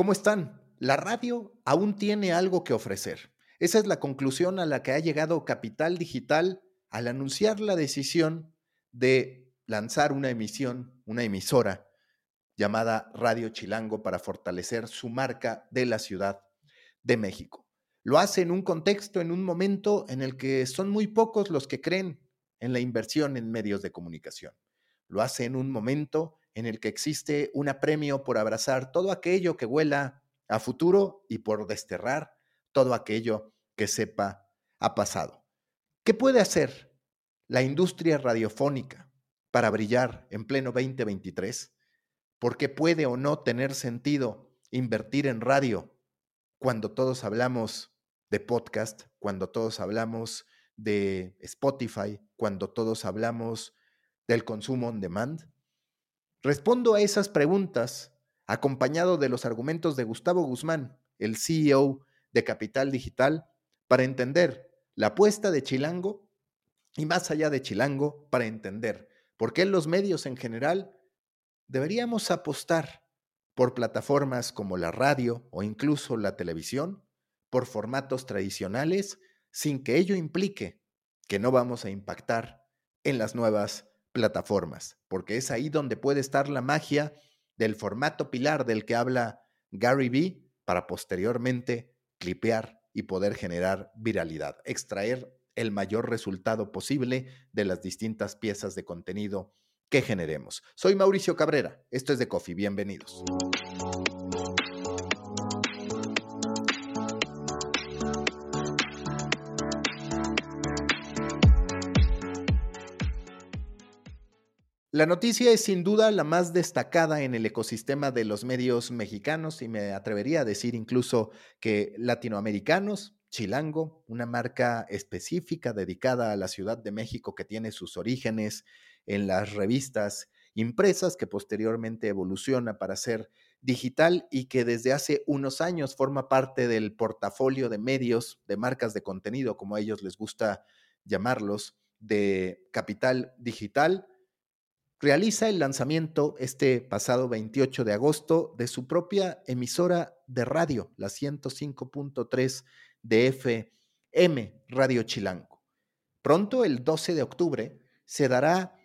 ¿Cómo están? La radio aún tiene algo que ofrecer. Esa es la conclusión a la que ha llegado Capital Digital al anunciar la decisión de lanzar una emisión, una emisora llamada Radio Chilango para fortalecer su marca de la Ciudad de México. Lo hace en un contexto, en un momento en el que son muy pocos los que creen en la inversión en medios de comunicación. Lo hace en un momento en el que existe un apremio por abrazar todo aquello que huela a futuro y por desterrar todo aquello que sepa ha pasado. ¿Qué puede hacer la industria radiofónica para brillar en pleno 2023? ¿Por qué puede o no tener sentido invertir en radio cuando todos hablamos de podcast, cuando todos hablamos de Spotify, cuando todos hablamos del consumo on demand? Respondo a esas preguntas acompañado de los argumentos de Gustavo Guzmán, el CEO de Capital Digital, para entender la apuesta de Chilango y más allá de Chilango, para entender por qué los medios en general deberíamos apostar por plataformas como la radio o incluso la televisión, por formatos tradicionales, sin que ello implique que no vamos a impactar en las nuevas plataformas, porque es ahí donde puede estar la magia del formato pilar del que habla Gary Vee para posteriormente clipear y poder generar viralidad, extraer el mayor resultado posible de las distintas piezas de contenido que generemos. Soy Mauricio Cabrera, esto es de Coffee, bienvenidos. La noticia es sin duda la más destacada en el ecosistema de los medios mexicanos y me atrevería a decir incluso que latinoamericanos. Chilango, una marca específica dedicada a la Ciudad de México que tiene sus orígenes en las revistas impresas que posteriormente evoluciona para ser digital y que desde hace unos años forma parte del portafolio de medios, de marcas de contenido, como a ellos les gusta llamarlos, de Capital Digital realiza el lanzamiento este pasado 28 de agosto de su propia emisora de radio, la 105.3 de FM, Radio Chilango. Pronto, el 12 de octubre, se dará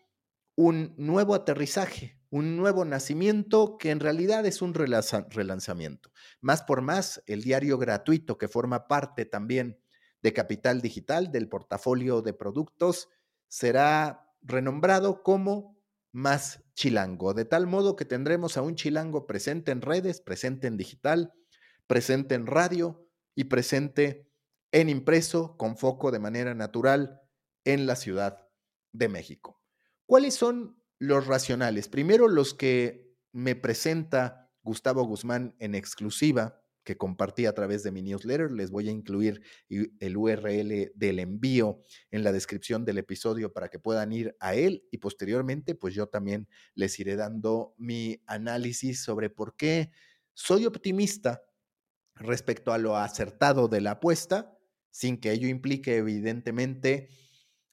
un nuevo aterrizaje, un nuevo nacimiento que en realidad es un relanzamiento. Más por más, el diario gratuito que forma parte también de Capital Digital, del portafolio de productos, será renombrado como más chilango, de tal modo que tendremos a un chilango presente en redes, presente en digital, presente en radio y presente en impreso con foco de manera natural en la Ciudad de México. ¿Cuáles son los racionales? Primero los que me presenta Gustavo Guzmán en exclusiva que compartí a través de mi newsletter. Les voy a incluir el URL del envío en la descripción del episodio para que puedan ir a él y posteriormente pues yo también les iré dando mi análisis sobre por qué soy optimista respecto a lo acertado de la apuesta, sin que ello implique evidentemente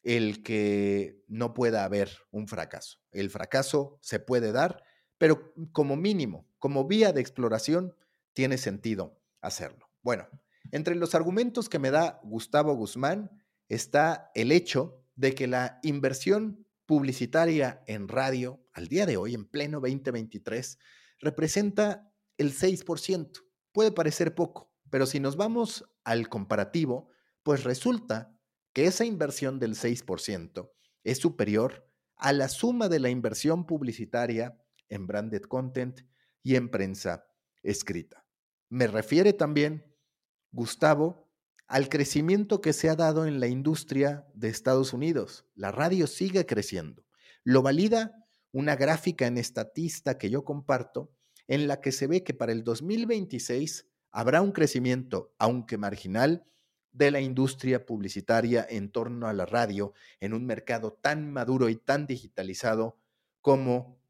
el que no pueda haber un fracaso. El fracaso se puede dar, pero como mínimo, como vía de exploración, tiene sentido hacerlo. Bueno, entre los argumentos que me da Gustavo Guzmán está el hecho de que la inversión publicitaria en radio al día de hoy, en pleno 2023, representa el 6%. Puede parecer poco, pero si nos vamos al comparativo, pues resulta que esa inversión del 6% es superior a la suma de la inversión publicitaria en branded content y en prensa escrita. Me refiere también, Gustavo, al crecimiento que se ha dado en la industria de Estados Unidos. La radio sigue creciendo. Lo valida una gráfica en estatista que yo comparto, en la que se ve que para el 2026 habrá un crecimiento, aunque marginal, de la industria publicitaria en torno a la radio en un mercado tan maduro y tan digitalizado como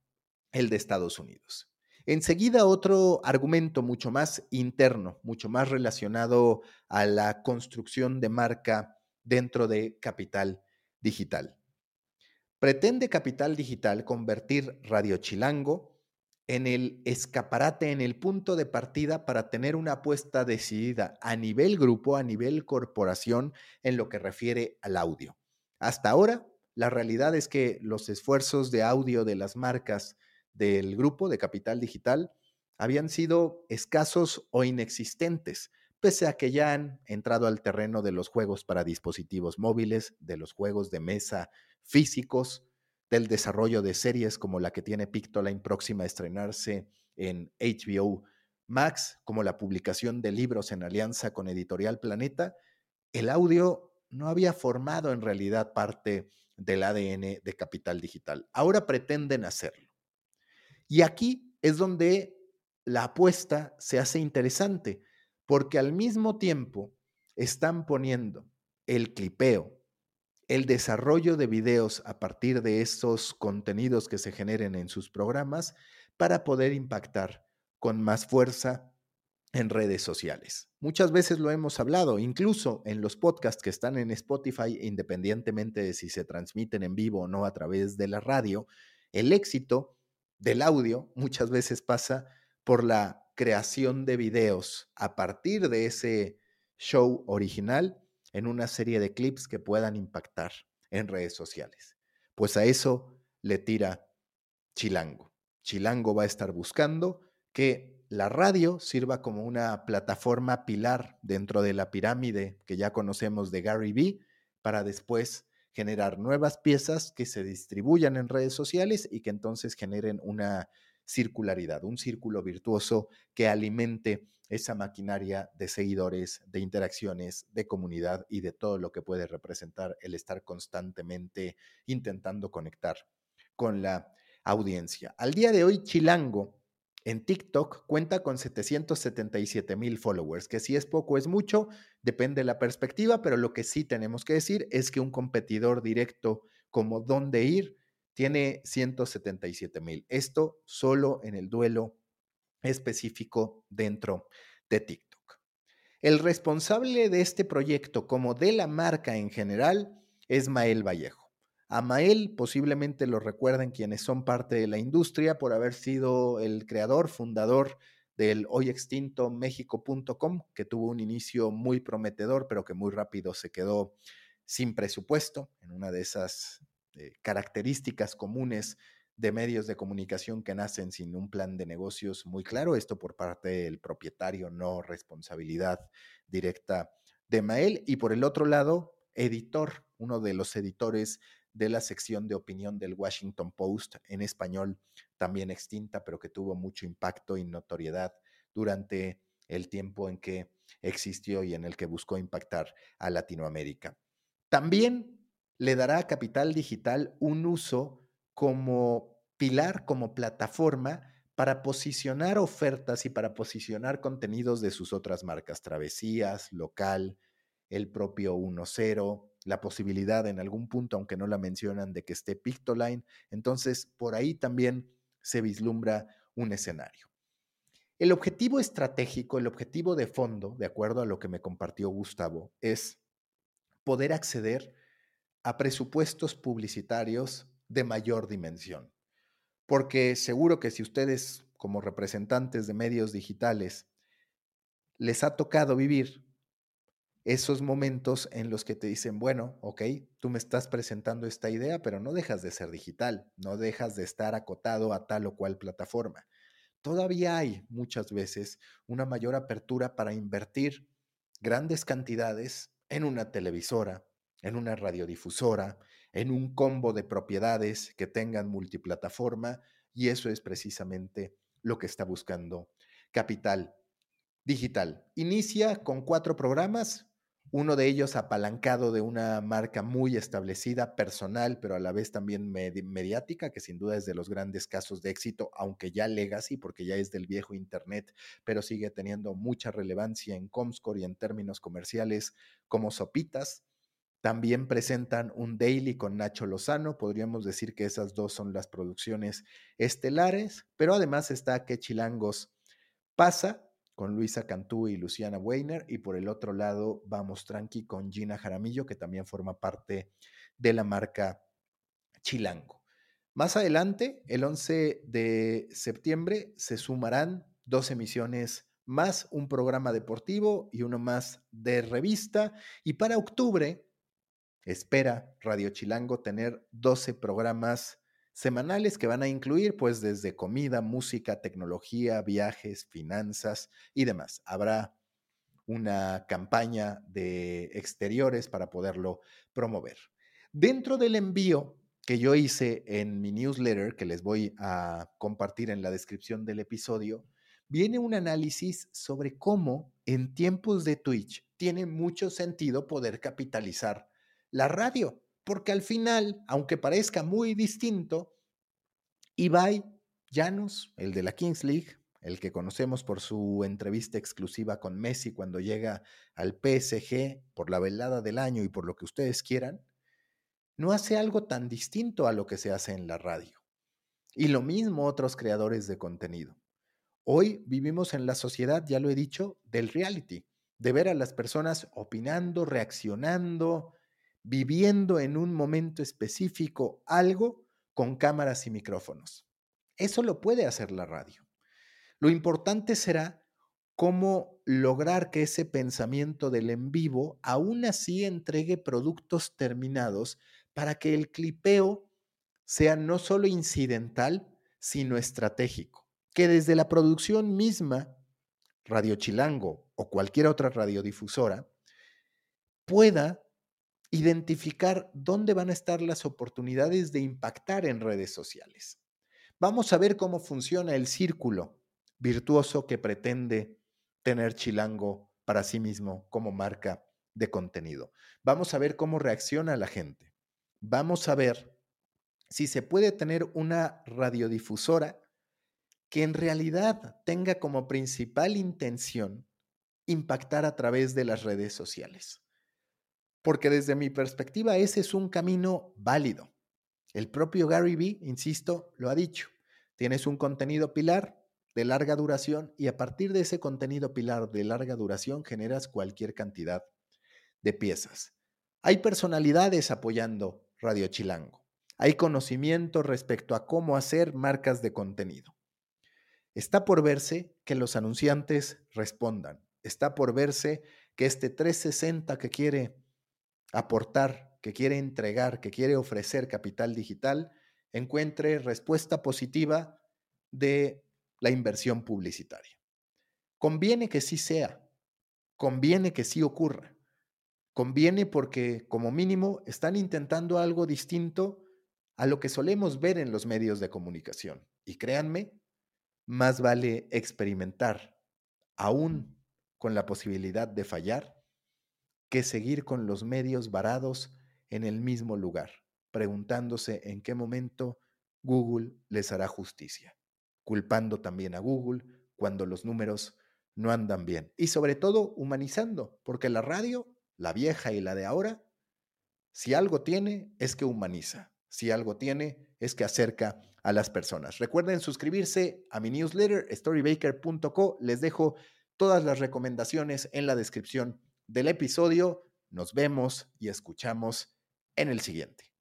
el de Estados Unidos. Enseguida, otro argumento mucho más interno, mucho más relacionado a la construcción de marca dentro de Capital Digital. Pretende Capital Digital convertir Radio Chilango en el escaparate, en el punto de partida para tener una apuesta decidida a nivel grupo, a nivel corporación, en lo que refiere al audio. Hasta ahora, la realidad es que los esfuerzos de audio de las marcas del grupo de Capital Digital habían sido escasos o inexistentes, pese a que ya han entrado al terreno de los juegos para dispositivos móviles, de los juegos de mesa físicos, del desarrollo de series como la que tiene Pictoline próxima a estrenarse en HBO Max, como la publicación de libros en alianza con Editorial Planeta, el audio no había formado en realidad parte del ADN de Capital Digital. Ahora pretenden hacerlo. Y aquí es donde la apuesta se hace interesante, porque al mismo tiempo están poniendo el clipeo, el desarrollo de videos a partir de esos contenidos que se generen en sus programas para poder impactar con más fuerza en redes sociales. Muchas veces lo hemos hablado, incluso en los podcasts que están en Spotify, independientemente de si se transmiten en vivo o no a través de la radio, el éxito del audio muchas veces pasa por la creación de videos a partir de ese show original en una serie de clips que puedan impactar en redes sociales. Pues a eso le tira Chilango. Chilango va a estar buscando que la radio sirva como una plataforma pilar dentro de la pirámide que ya conocemos de Gary Vee para después generar nuevas piezas que se distribuyan en redes sociales y que entonces generen una circularidad, un círculo virtuoso que alimente esa maquinaria de seguidores, de interacciones, de comunidad y de todo lo que puede representar el estar constantemente intentando conectar con la audiencia. Al día de hoy, Chilango en TikTok cuenta con 777 mil followers, que si es poco es mucho, depende de la perspectiva, pero lo que sí tenemos que decir es que un competidor directo como Dónde Ir tiene 177 mil. Esto solo en el duelo específico dentro de TikTok. El responsable de este proyecto, como de la marca en general, es Mael Vallejo. A Mael posiblemente lo recuerden quienes son parte de la industria por haber sido el creador, fundador del hoy extinto México.com, que tuvo un inicio muy prometedor, pero que muy rápido se quedó sin presupuesto, en una de esas eh, características comunes de medios de comunicación que nacen sin un plan de negocios muy claro, esto por parte del propietario, no responsabilidad directa de Mael, y por el otro lado, editor, uno de los editores de la sección de opinión del Washington Post en español, también extinta, pero que tuvo mucho impacto y notoriedad durante el tiempo en que existió y en el que buscó impactar a Latinoamérica. También le dará a Capital Digital un uso como pilar, como plataforma para posicionar ofertas y para posicionar contenidos de sus otras marcas, Travesías, Local, el propio 1.0, la posibilidad en algún punto, aunque no la mencionan, de que esté Pictoline. Entonces, por ahí también se vislumbra un escenario. El objetivo estratégico, el objetivo de fondo, de acuerdo a lo que me compartió Gustavo, es poder acceder a presupuestos publicitarios de mayor dimensión. Porque seguro que si ustedes como representantes de medios digitales les ha tocado vivir esos momentos en los que te dicen, bueno, ok, tú me estás presentando esta idea, pero no dejas de ser digital, no dejas de estar acotado a tal o cual plataforma. Todavía hay muchas veces una mayor apertura para invertir grandes cantidades en una televisora, en una radiodifusora, en un combo de propiedades que tengan multiplataforma y eso es precisamente lo que está buscando Capital Digital. Inicia con cuatro programas, uno de ellos apalancado de una marca muy establecida, personal, pero a la vez también mediática, que sin duda es de los grandes casos de éxito, aunque ya legacy, porque ya es del viejo Internet, pero sigue teniendo mucha relevancia en Comscore y en términos comerciales como Sopitas. También presentan un daily con Nacho Lozano. Podríamos decir que esas dos son las producciones estelares, pero además está Que Chilangos pasa con Luisa Cantú y Luciana Weiner. Y por el otro lado, Vamos Tranqui con Gina Jaramillo, que también forma parte de la marca Chilango. Más adelante, el 11 de septiembre, se sumarán dos emisiones más, un programa deportivo y uno más de revista. Y para octubre, espera Radio Chilango tener 12 programas semanales que van a incluir pues desde comida, música, tecnología, viajes, finanzas y demás. Habrá una campaña de exteriores para poderlo promover. Dentro del envío que yo hice en mi newsletter, que les voy a compartir en la descripción del episodio, viene un análisis sobre cómo en tiempos de Twitch tiene mucho sentido poder capitalizar la radio, porque al final, aunque parezca muy distinto, Ibai Llanos, el de la Kings League, el que conocemos por su entrevista exclusiva con Messi cuando llega al PSG por la velada del año y por lo que ustedes quieran, no hace algo tan distinto a lo que se hace en la radio. Y lo mismo otros creadores de contenido. Hoy vivimos en la sociedad, ya lo he dicho, del reality, de ver a las personas opinando, reaccionando, viviendo en un momento específico algo con cámaras y micrófonos. Eso lo puede hacer la radio. Lo importante será cómo lograr que ese pensamiento del en vivo aún así entregue productos terminados para que el clipeo sea no solo incidental, sino estratégico. Que desde la producción misma, Radio Chilango o cualquier otra radiodifusora, pueda identificar dónde van a estar las oportunidades de impactar en redes sociales. Vamos a ver cómo funciona el círculo virtuoso que pretende tener Chilango para sí mismo como marca de contenido. Vamos a ver cómo reacciona la gente vamos a ver si se puede tener una radiodifusora que en realidad tenga como principal intención impactar a través de las redes sociales. Porque desde mi perspectiva ese es un camino válido. El propio Gary Vee, insisto, lo ha dicho. Tienes un contenido pilar de larga duración y a partir de ese contenido pilar de larga duración generas cualquier cantidad de piezas. Hay personalidades apoyando Radio Chilango. Hay conocimiento respecto a cómo hacer marcas de contenido. Está por verse que los anunciantes respondan. Está por verse que este 360 que quiere aportar, que quiere entregar, que quiere ofrecer capital digital, encuentre respuesta positiva de la inversión publicitaria. Conviene que sí sea, conviene que sí ocurra. Conviene porque, como mínimo, están intentando algo distinto a lo que solemos ver en los medios de comunicación. Y créanme, más vale experimentar, aún con la posibilidad de fallar, que seguir con los medios varados en el mismo lugar, preguntándose en qué momento Google les hará justicia, culpando también a Google cuando los números no andan bien y sobre todo humanizando, porque la radio la vieja y la de ahora, si algo tiene es que humaniza, si algo tiene es que acerca a las personas. Recuerden suscribirse a mi newsletter storybaker.co, les dejo todas las recomendaciones en la descripción del episodio. Nos vemos y escuchamos en el siguiente.